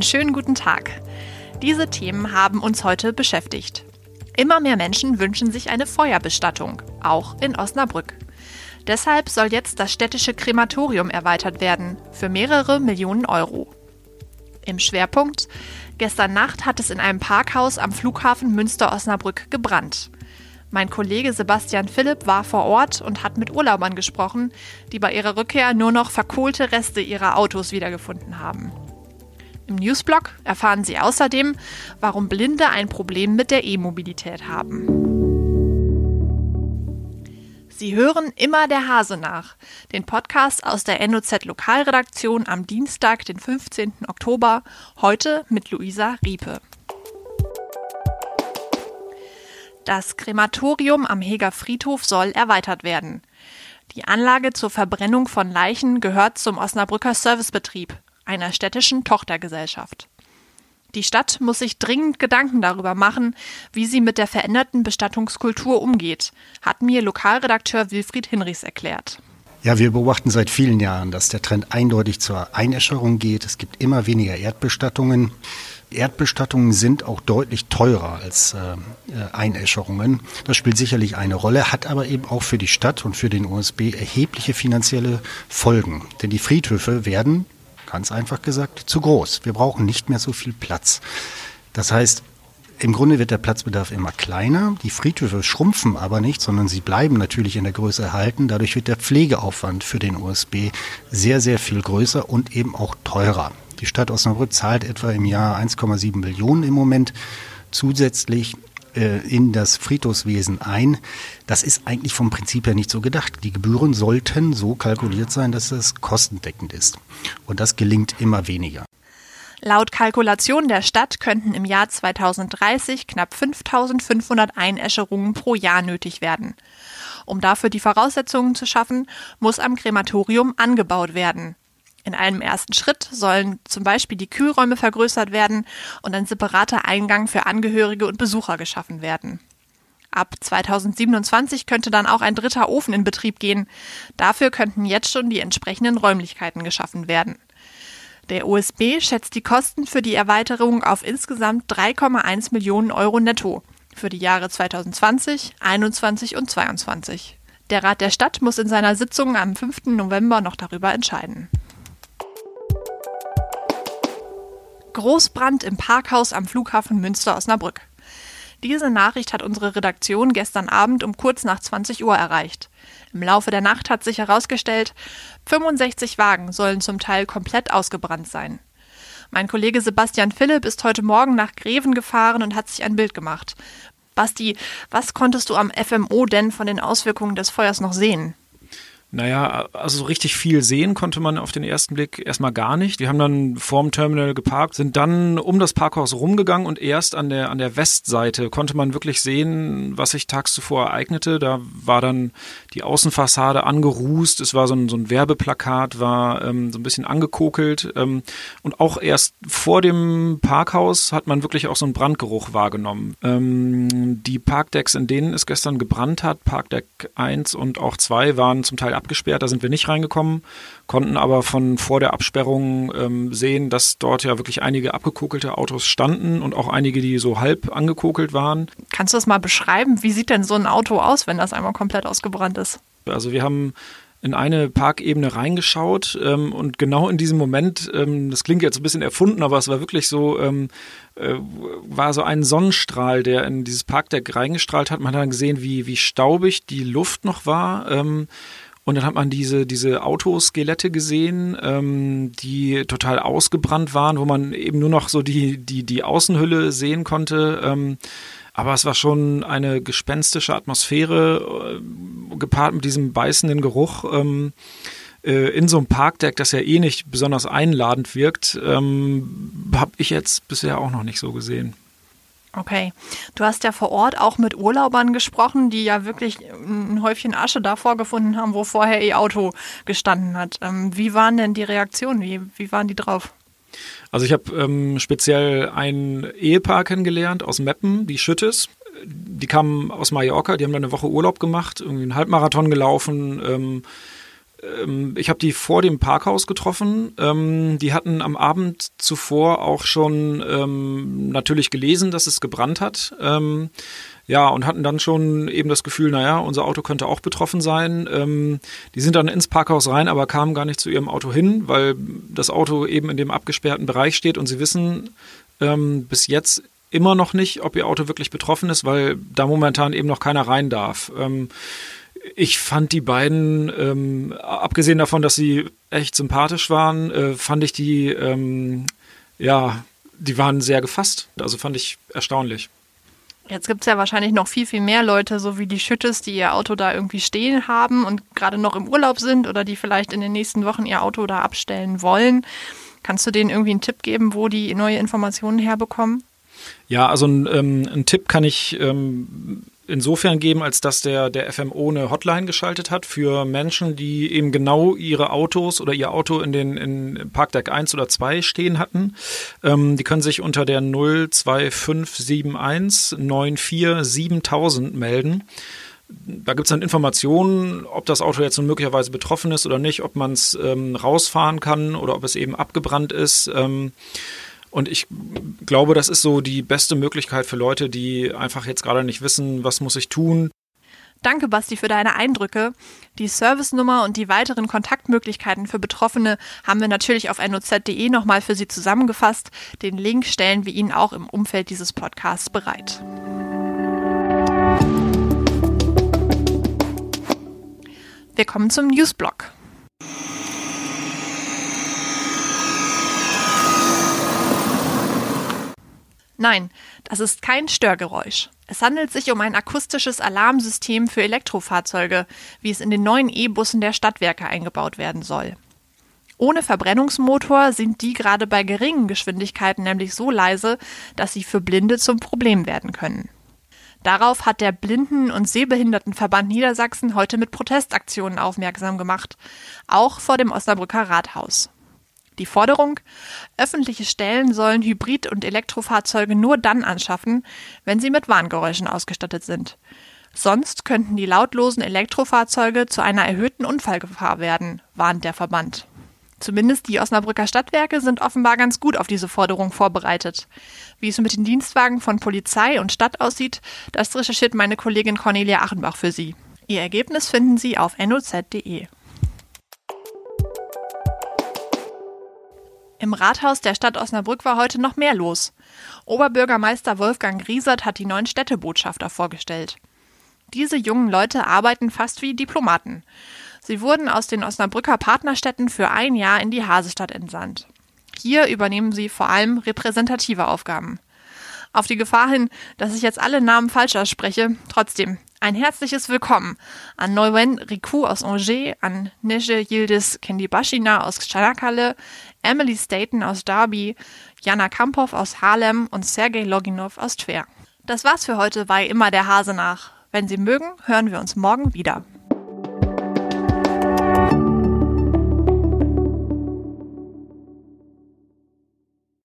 Einen schönen guten Tag. Diese Themen haben uns heute beschäftigt. Immer mehr Menschen wünschen sich eine Feuerbestattung, auch in Osnabrück. Deshalb soll jetzt das städtische Krematorium erweitert werden, für mehrere Millionen Euro. Im Schwerpunkt, gestern Nacht hat es in einem Parkhaus am Flughafen Münster-Osnabrück gebrannt. Mein Kollege Sebastian Philipp war vor Ort und hat mit Urlaubern gesprochen, die bei ihrer Rückkehr nur noch verkohlte Reste ihrer Autos wiedergefunden haben. Im Newsblog erfahren Sie außerdem, warum Blinde ein Problem mit der E-Mobilität haben. Sie hören immer der Hase nach, den Podcast aus der NOZ Lokalredaktion am Dienstag, den 15. Oktober, heute mit Luisa Riepe. Das Krematorium am Heger Friedhof soll erweitert werden. Die Anlage zur Verbrennung von Leichen gehört zum Osnabrücker Servicebetrieb, einer städtischen Tochtergesellschaft. Die Stadt muss sich dringend Gedanken darüber machen, wie sie mit der veränderten Bestattungskultur umgeht, hat mir Lokalredakteur Wilfried Hinrichs erklärt. Ja, wir beobachten seit vielen Jahren, dass der Trend eindeutig zur Einäscherung geht. Es gibt immer weniger Erdbestattungen. Erdbestattungen sind auch deutlich teurer als äh, Einäscherungen. Das spielt sicherlich eine Rolle, hat aber eben auch für die Stadt und für den OSB erhebliche finanzielle Folgen. Denn die Friedhöfe werden, ganz einfach gesagt, zu groß. Wir brauchen nicht mehr so viel Platz. Das heißt, im Grunde wird der Platzbedarf immer kleiner. Die Friedhöfe schrumpfen aber nicht, sondern sie bleiben natürlich in der Größe erhalten. Dadurch wird der Pflegeaufwand für den OSB sehr, sehr viel größer und eben auch teurer. Die Stadt Osnabrück zahlt etwa im Jahr 1,7 Millionen im Moment zusätzlich äh, in das Friedhofswesen ein. Das ist eigentlich vom Prinzip her nicht so gedacht. Die Gebühren sollten so kalkuliert sein, dass es kostendeckend ist. Und das gelingt immer weniger. Laut Kalkulation der Stadt könnten im Jahr 2030 knapp 5500 Einäscherungen pro Jahr nötig werden. Um dafür die Voraussetzungen zu schaffen, muss am Krematorium angebaut werden. In einem ersten Schritt sollen zum Beispiel die Kühlräume vergrößert werden und ein separater Eingang für Angehörige und Besucher geschaffen werden. Ab 2027 könnte dann auch ein dritter Ofen in Betrieb gehen. Dafür könnten jetzt schon die entsprechenden Räumlichkeiten geschaffen werden. Der OSB schätzt die Kosten für die Erweiterung auf insgesamt 3,1 Millionen Euro netto für die Jahre 2020, 2021 und 2022. Der Rat der Stadt muss in seiner Sitzung am 5. November noch darüber entscheiden. Großbrand im Parkhaus am Flughafen Münster-Osnabrück. Diese Nachricht hat unsere Redaktion gestern Abend um kurz nach 20 Uhr erreicht. Im Laufe der Nacht hat sich herausgestellt, 65 Wagen sollen zum Teil komplett ausgebrannt sein. Mein Kollege Sebastian Philipp ist heute Morgen nach Greven gefahren und hat sich ein Bild gemacht. Basti, was konntest du am FMO denn von den Auswirkungen des Feuers noch sehen? Naja, also so richtig viel sehen konnte man auf den ersten Blick erstmal gar nicht. Wir haben dann vorm Terminal geparkt, sind dann um das Parkhaus rumgegangen und erst an der, an der Westseite konnte man wirklich sehen, was sich tags zuvor ereignete. Da war dann die Außenfassade angerußt, es war so ein, so ein Werbeplakat, war ähm, so ein bisschen angekokelt ähm, und auch erst vor dem Parkhaus hat man wirklich auch so einen Brandgeruch wahrgenommen. Ähm, die Parkdecks, in denen es gestern gebrannt hat, Parkdeck 1 und auch 2 waren zum Teil abgesperrt, da sind wir nicht reingekommen, konnten aber von vor der Absperrung ähm, sehen, dass dort ja wirklich einige abgekokelte Autos standen und auch einige, die so halb angekokelt waren. Kannst du das mal beschreiben? Wie sieht denn so ein Auto aus, wenn das einmal komplett ausgebrannt ist? Also wir haben in eine Parkebene reingeschaut ähm, und genau in diesem Moment, ähm, das klingt jetzt ein bisschen erfunden, aber es war wirklich so, ähm, äh, war so ein Sonnenstrahl, der in dieses Parkdeck reingestrahlt hat. Man hat dann gesehen, wie, wie staubig die Luft noch war. Und dann hat man diese, diese Autoskelette gesehen, ähm, die total ausgebrannt waren, wo man eben nur noch so die, die, die Außenhülle sehen konnte. Ähm, aber es war schon eine gespenstische Atmosphäre, äh, gepaart mit diesem beißenden Geruch. Ähm, äh, in so einem Parkdeck, das ja eh nicht besonders einladend wirkt, ähm, habe ich jetzt bisher auch noch nicht so gesehen. Okay. Du hast ja vor Ort auch mit Urlaubern gesprochen, die ja wirklich ein Häufchen Asche da vorgefunden haben, wo vorher ihr Auto gestanden hat. Ähm, wie waren denn die Reaktionen? Wie, wie waren die drauf? Also ich habe ähm, speziell ein Ehepaar kennengelernt aus Meppen, die Schüttes. Die kamen aus Mallorca, die haben dann eine Woche Urlaub gemacht, irgendwie einen Halbmarathon gelaufen, ähm, Ähm, ich habe die vor dem Parkhaus getroffen. Ähm, die hatten am Abend zuvor auch schon ähm, natürlich gelesen, dass es gebrannt hat. Ähm, ja, und hatten dann schon eben das Gefühl, naja, unser Auto könnte auch betroffen sein. Ähm, die sind dann ins Parkhaus rein, aber kamen gar nicht zu ihrem Auto hin, weil das Auto eben in dem abgesperrten Bereich steht und sie wissen ähm, bis jetzt immer noch nicht, ob ihr Auto wirklich betroffen ist, weil da momentan eben noch keiner rein darf. Ich fand die beiden, ähm, abgesehen davon, dass sie echt sympathisch waren, äh, fand ich die, ähm, ja, die waren sehr gefasst. Also fand ich erstaunlich. Jetzt gibt es ja wahrscheinlich noch viel, viel mehr Leute, so wie die Schüttes, die ihr Auto da irgendwie stehen haben und gerade noch im Urlaub sind oder die vielleicht in den nächsten Wochen ihr Auto da abstellen wollen. Kannst du denen irgendwie einen Tipp geben, wo die neue Informationen herbekommen? Ja, also ein, ähm, ein Tipp kann ich ähm, insofern geben, als dass der, der FMO eine Hotline geschaltet hat für Menschen, die eben genau ihre Autos oder ihr Auto in den in Parkdeck 1 oder 2 stehen hatten. Ähm, die können sich unter der 02571 94 7000 melden. Da gibt es dann Informationen, ob das Auto jetzt nun möglicherweise betroffen ist oder nicht, ob man es ähm, rausfahren kann oder ob es eben abgebrannt ist. Ähm, und ich glaube, das ist so die beste Möglichkeit für Leute, die einfach jetzt gerade nicht wissen, was muss ich tun. Danke, Basti, für deine Eindrücke. Die Servicenummer und die weiteren Kontaktmöglichkeiten für Betroffene haben wir natürlich auf noz.de nochmal für Sie zusammengefasst. Den Link stellen wir Ihnen auch im Umfeld dieses Podcasts bereit. Wir kommen zum Newsblock. Nein, das ist kein Störgeräusch. Es handelt sich um ein akustisches Alarmsystem für Elektrofahrzeuge, wie es in den neuen E-Bussen der Stadtwerke eingebaut werden soll. Ohne Verbrennungsmotor sind die gerade bei geringen Geschwindigkeiten nämlich so leise, dass sie für Blinde zum Problem werden können. Darauf hat der Blinden- und Sehbehindertenverband Niedersachsen heute mit Protestaktionen aufmerksam gemacht, auch vor dem Osnabrücker Rathaus. Die Forderung, öffentliche Stellen sollen Hybrid- und Elektrofahrzeuge nur dann anschaffen, wenn sie mit Warngeräuschen ausgestattet sind. Sonst könnten die lautlosen Elektrofahrzeuge zu einer erhöhten Unfallgefahr werden, warnt der Verband. Zumindest die Osnabrücker Stadtwerke sind offenbar ganz gut auf diese Forderung vorbereitet. Wie es mit den Dienstwagen von Polizei und Stadt aussieht, das recherchiert meine Kollegin Cornelia Achenbach für Sie. Ihr Ergebnis finden Sie auf noz.de. Im Rathaus der Stadt Osnabrück war heute noch mehr los. Oberbürgermeister Wolfgang Griesert hat die neuen Städtebotschafter vorgestellt. Diese jungen Leute arbeiten fast wie Diplomaten. Sie wurden aus den Osnabrücker Partnerstädten für ein Jahr in die Hasestadt entsandt. Hier übernehmen sie vor allem repräsentative Aufgaben. Auf die Gefahr hin, dass ich jetzt alle Namen falsch ausspreche, trotzdem ein herzliches Willkommen an Neuwen Riku aus Angers, an Neje Yildiz Kendibashina aus Chanakale, Emily Staten aus Derby, Jana Kamphoff aus Harlem und Sergei Loginov aus Tver. Das war's für heute bei Immer der Hase nach. Wenn Sie mögen, hören wir uns morgen wieder.